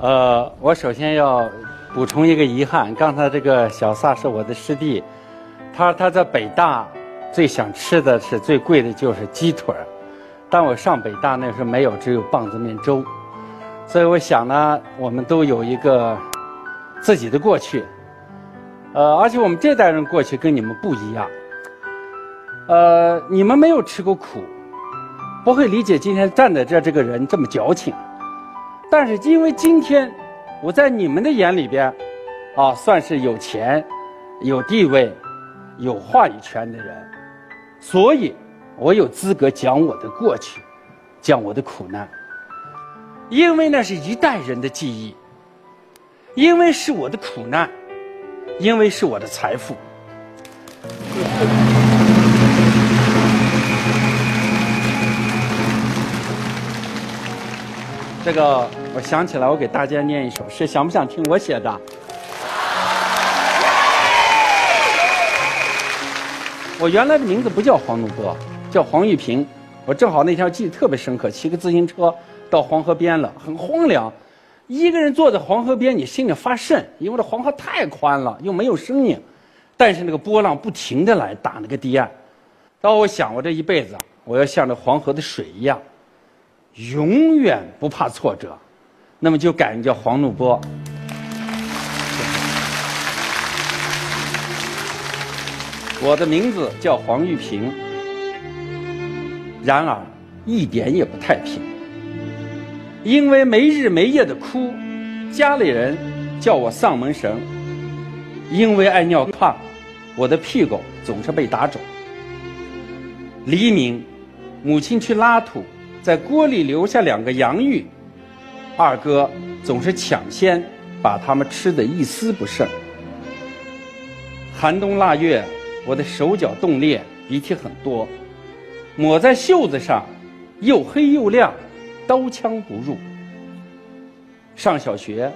呃，我首先要补充一个遗憾，刚才这个小撒是我的师弟，他他在北大最想吃的是最贵的就是鸡腿儿，但我上北大那时候没有，只有棒子面粥，所以我想呢，我们都有一个自己的过去，呃，而且我们这代人过去跟你们不一样，呃，你们没有吃过苦，不会理解今天站在这这个人这么矫情。但是因为今天我在你们的眼里边，啊，算是有钱、有地位、有话语权的人，所以我有资格讲我的过去，讲我的苦难，因为那是一代人的记忆，因为是我的苦难，因为是我的财富。这个我想起来，我给大家念一首诗，想不想听我写的？我原来的名字不叫黄怒波，叫黄玉平。我正好那天记得特别深刻，骑个自行车到黄河边了，很荒凉，一个人坐在黄河边，你心里发瘆，因为这黄河太宽了，又没有声音，但是那个波浪不停的来打那个堤岸。当我想，我这一辈子，我要像这黄河的水一样。永远不怕挫折，那么就改名叫黄怒波。我的名字叫黄玉平，然而一点也不太平，因为没日没夜的哭，家里人叫我丧门神；因为爱尿炕，我的屁股总是被打肿。黎明，母亲去拉土。在锅里留下两个洋芋，二哥总是抢先把他们吃得一丝不剩。寒冬腊月，我的手脚冻裂，鼻涕很多，抹在袖子上，又黑又亮，刀枪不入。上小学，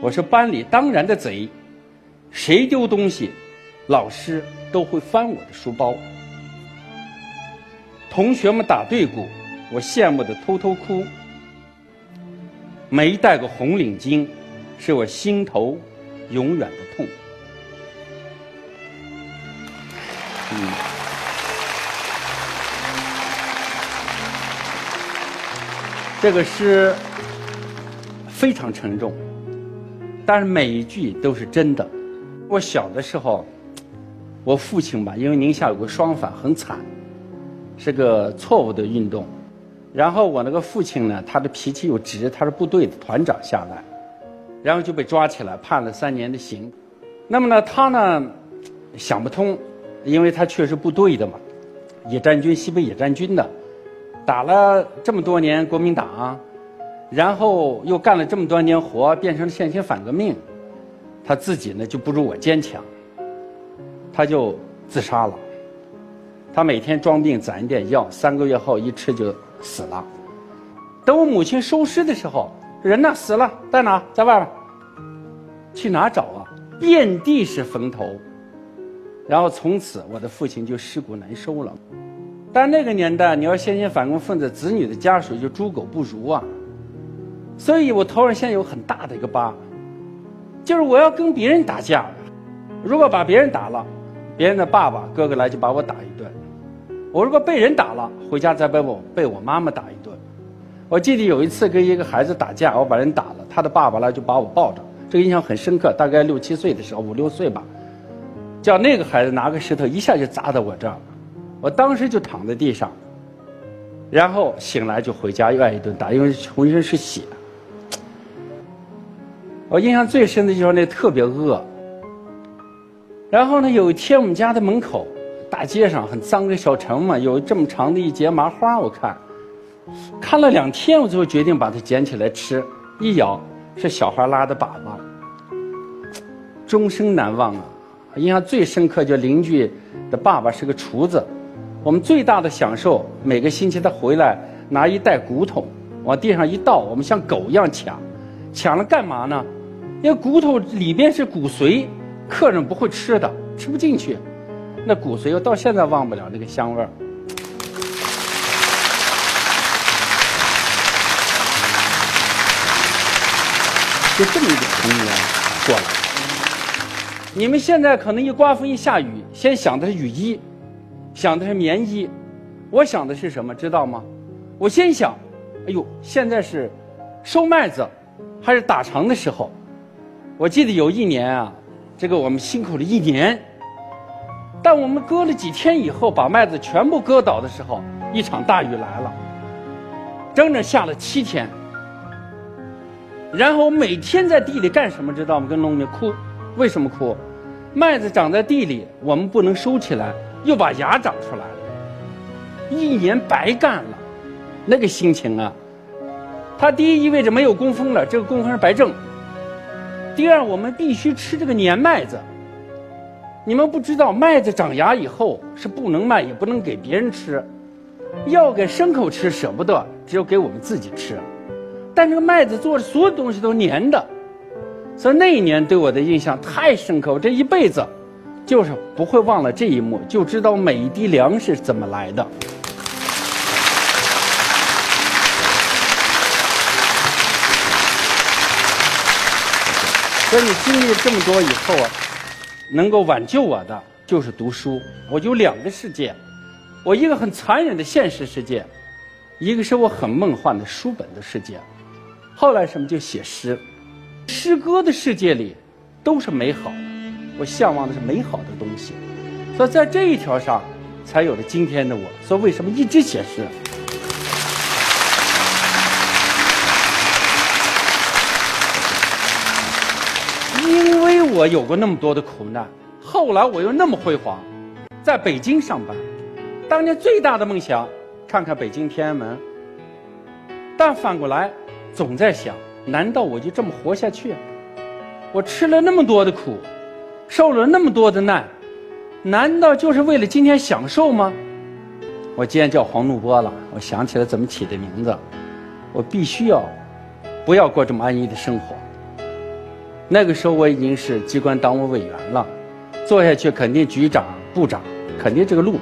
我是班里当然的贼，谁丢东西，老师都会翻我的书包。同学们打对鼓。我羡慕的偷偷哭，没戴过红领巾，是我心头永远的痛。嗯，这个诗非常沉重，但是每一句都是真的。我小的时候，我父亲吧，因为宁夏有个双反，很惨，是个错误的运动。然后我那个父亲呢，他的脾气又直，他是部队的团长下来，然后就被抓起来判了三年的刑。那么呢，他呢想不通，因为他确实部队的嘛，野战军西北野战军的，打了这么多年国民党，然后又干了这么多年活，变成了现行反革命，他自己呢就不如我坚强，他就自杀了。他每天装病攒一点药，三个月后一吃就。死了。等我母亲收尸的时候，人呢？死了，在哪？在外边。去哪找啊？遍地是坟头。然后从此，我的父亲就尸骨难收了。但那个年代，你要先行反共分子子女的家属就猪狗不如啊。所以我头上现在有很大的一个疤，就是我要跟别人打架，如果把别人打了，别人的爸爸哥哥来就把我打一顿。我如果被人打，回家再被我被我妈妈打一顿。我记得有一次跟一个孩子打架，我把人打了，他的爸爸呢就把我抱着，这个印象很深刻。大概六七岁的时候，五六岁吧，叫那个孩子拿个石头一下就砸到我这儿，我当时就躺在地上，然后醒来就回家又挨一顿打，因为浑身是血。我印象最深的就是那特别饿。然后呢，有一天我们家的门口。大街上很脏的小城嘛，有这么长的一节麻花，我看，看了两天，我最后决定把它捡起来吃。一咬，是小孩拉的粑粑，终生难忘啊！印象最深刻，就邻居的爸爸是个厨子，我们最大的享受，每个星期他回来拿一袋骨头往地上一倒，我们像狗一样抢，抢了干嘛呢？因为骨头里边是骨髓，客人不会吃的，吃不进去。那骨髓我到现在忘不了那个香味儿。就这么一个童年过来。你们现在可能一刮风一下雨，先想的是雨衣，想的是棉衣，我想的是什么？知道吗？我先想，哎呦，现在是收麦子还是打场的时候？我记得有一年啊，这个我们辛苦了一年，但我们割了几天以后，把麦子全部割倒的时候，一场大雨来了，整整下了七天。然后每天在地里干什么？知道吗？跟农民哭，为什么哭？麦子长在地里，我们不能收起来，又把芽长出来了，一年白干了，那个心情啊！它第一意味着没有工分了，这个工分是白挣。第二，我们必须吃这个年麦子。你们不知道，麦子长芽以后是不能卖，也不能给别人吃，要给牲口吃舍不得，只有给我们自己吃。但这个麦子做的所有东西都粘的，所以那一年对我的印象太深刻，我这一辈子就是不会忘了这一幕，就知道每一滴粮食怎么来的。所以经历了这么多以后啊，能够挽救我的就是读书。我有两个世界，我一个很残忍的现实世界，一个是我很梦幻的书本的世界。后来什么就写诗，诗歌的世界里都是美好的，我向往的是美好的东西。所以在这一条上，才有了今天的我。所以为什么一直写诗？我有过那么多的苦难，后来我又那么辉煌，在北京上班，当年最大的梦想，看看北京天安门。但反过来，总在想，难道我就这么活下去？我吃了那么多的苦，受了那么多的难，难道就是为了今天享受吗？我今天叫黄怒波了，我想起来怎么起的名字，我必须要，不要过这么安逸的生活。那个时候我已经是机关党委委员了，做下去肯定局长、部长，肯定这个路，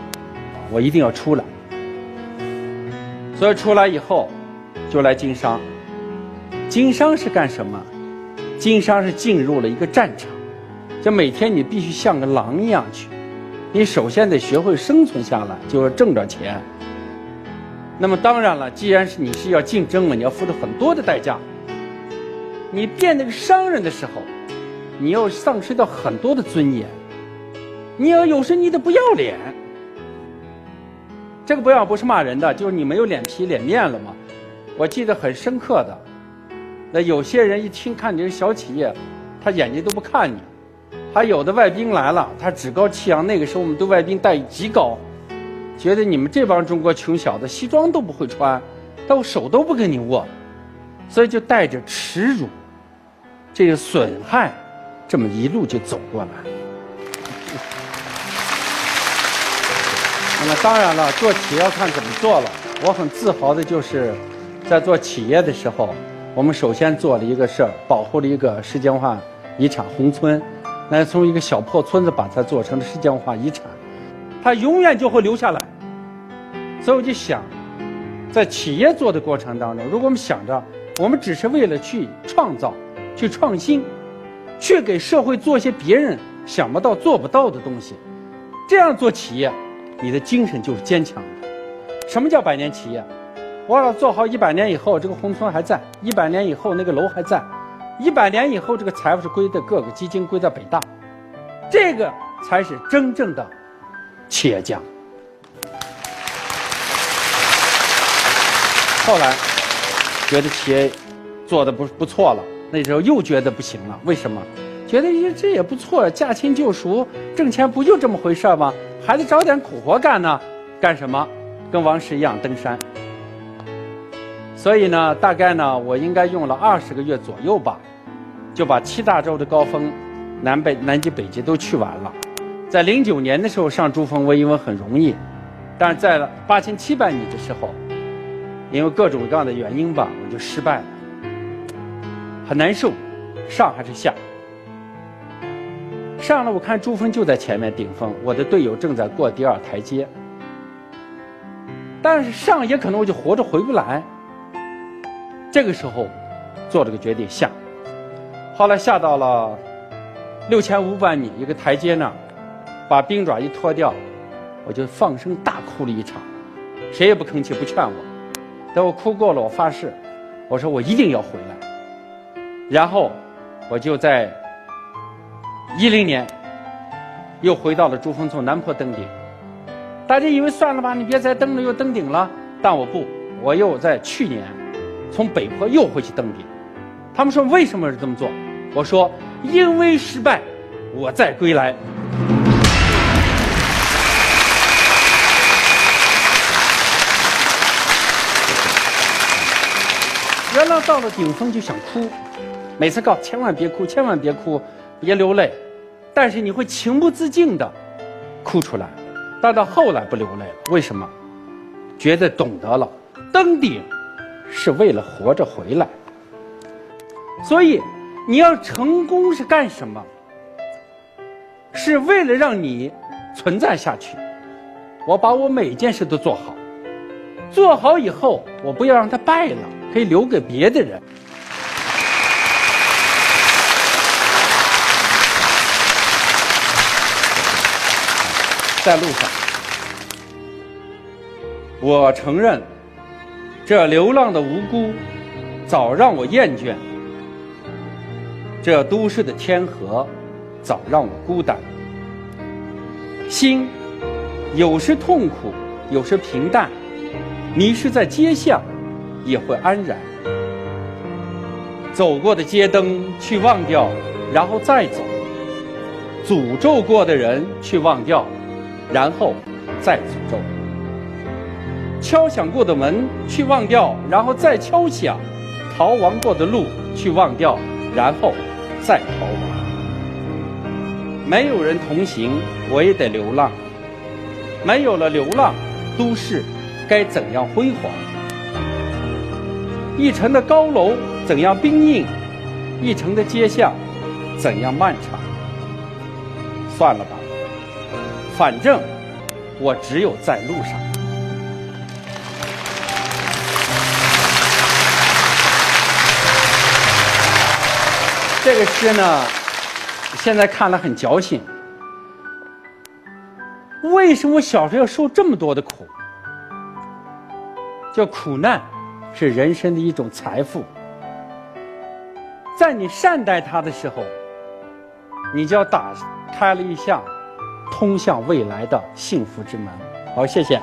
我一定要出来。所以出来以后，就来经商。经商是干什么？经商是进入了一个战场，就每天你必须像个狼一样去。你首先得学会生存下来，就要挣着钱。那么当然了，既然是你是要竞争嘛，你要付出很多的代价。你变那个商人的时候，你要丧失掉很多的尊严。你要有时你得不要脸。这个不要不是骂人的，就是你没有脸皮脸面了嘛。我记得很深刻的，那有些人一听看你是小企业，他眼睛都不看你。还有的外宾来了，他趾高气扬。那个时候我们对外宾待遇极高，觉得你们这帮中国穷小子西装都不会穿，但我手都不跟你握，所以就带着耻辱。这个损害，这么一路就走过来。那么当然了，做企业要看怎么做了。我很自豪的就是，在做企业的时候，我们首先做了一个事儿，保护了一个世界文化遗产——宏村。那从一个小破村子把它做成了世界文化遗产，它永远就会留下来。所以我就想，在企业做的过程当中，如果我们想着我们只是为了去创造。去创新，去给社会做一些别人想不到、做不到的东西，这样做企业，你的精神就是坚强的。什么叫百年企业？我要做好一百年以后，这个宏村还在；一百年以后，那个楼还在；一百年以后，这个财富是归的各个基金，归在北大，这个才是真正的企业家。后来觉得企业做的不不错了。那时候又觉得不行了，为什么？觉得这也不错，驾轻就熟，挣钱不就这么回事吗？还得找点苦活干呢。干什么？跟王石一样登山。所以呢，大概呢，我应该用了二十个月左右吧，就把七大洲的高峰，南北、南极、北极都去完了。在零九年的时候上珠峰，我以为很容易，但是在八千七百米的时候，因为各种各样的原因吧，我就失败了。很难受，上还是下？上了，我看珠峰就在前面顶峰，我的队友正在过第二台阶。但是上也可能我就活着回不来。这个时候，做了个决定下。后来下到了六千五百米一个台阶那儿，把冰爪一脱掉，我就放声大哭了一场，谁也不吭气不劝我。等我哭够了，我发誓，我说我一定要回来。然后我就在一零年又回到了珠峰，从南坡登顶。大家以为算了吧，你别再登了，又登顶了。但我不，我又在去年从北坡又回去登顶。他们说为什么是这么做？我说因为失败，我再归来。原来到了顶峰就想哭，每次告千万别哭，千万别哭，别流泪。但是你会情不自禁的哭出来。但到后来不流泪了，为什么？觉得懂得了，登顶是为了活着回来。所以你要成功是干什么？是为了让你存在下去。我把我每件事都做好，做好以后，我不要让它败了。可以留给别的人。在路上，我承认，这流浪的无辜早让我厌倦；这都市的天河早让我孤单。心有时痛苦，有时平淡，迷失在街巷。也会安然。走过的街灯去忘掉，然后再走；诅咒过的人去忘掉，然后再诅咒；敲响过的门去忘掉，然后再敲响；逃亡过的路去忘掉，然后再逃亡。没有人同行，我也得流浪。没有了流浪，都市该怎样辉煌？一城的高楼怎样兵硬，一城的街巷怎样漫长？算了吧，反正我只有在路上。这个诗呢，现在看了很矫情。为什么小时候要受这么多的苦？叫苦难。是人生的一种财富，在你善待他的时候，你就要打开了一项通向未来的幸福之门。好，谢谢。